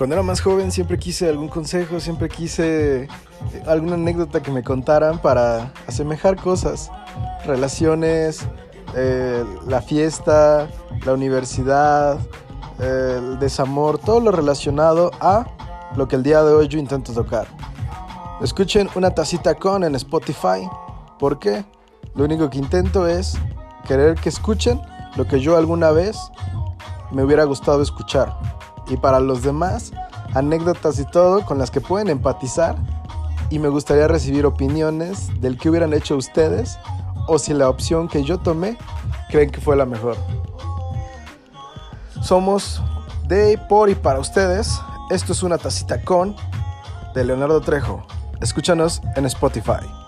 Cuando era más joven siempre quise algún consejo, siempre quise eh, alguna anécdota que me contaran para asemejar cosas, relaciones, eh, la fiesta, la universidad, el desamor, todo lo relacionado a lo que el día de hoy yo intento tocar. Escuchen una tacita con en Spotify. ¿Por qué? Lo único que intento es querer que escuchen lo que yo alguna vez me hubiera gustado escuchar. Y para los demás, anécdotas y todo con las que pueden empatizar. Y me gustaría recibir opiniones del que hubieran hecho ustedes o si la opción que yo tomé creen que fue la mejor. Somos de por y para ustedes. Esto es una tacita con de Leonardo Trejo. Escúchanos en Spotify.